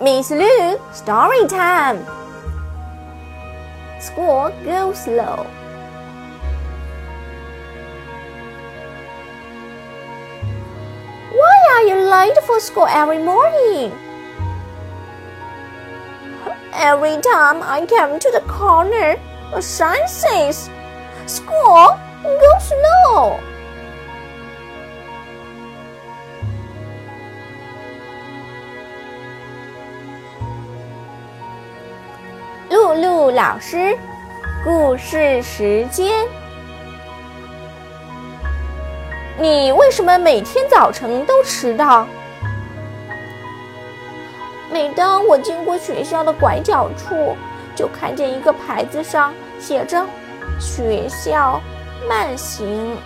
Miss Lu, story time. School goes slow. Why are you late for school every morning? Every time I come to the corner, a sign says, School, go slow. 露露老师，故事时间。你为什么每天早晨都迟到？每当我经过学校的拐角处，就看见一个牌子上写着“学校慢行”。